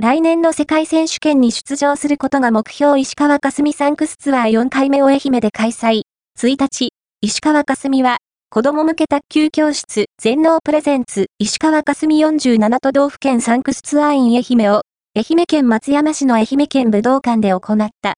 来年の世界選手権に出場することが目標石川佳純サンクスツアー4回目を愛媛で開催。1日、石川佳純は、子供向け卓球教室全能プレゼンツ石川佳純47都道府県サンクスツアーイ愛媛を愛媛県松山市の愛媛県武道館で行った。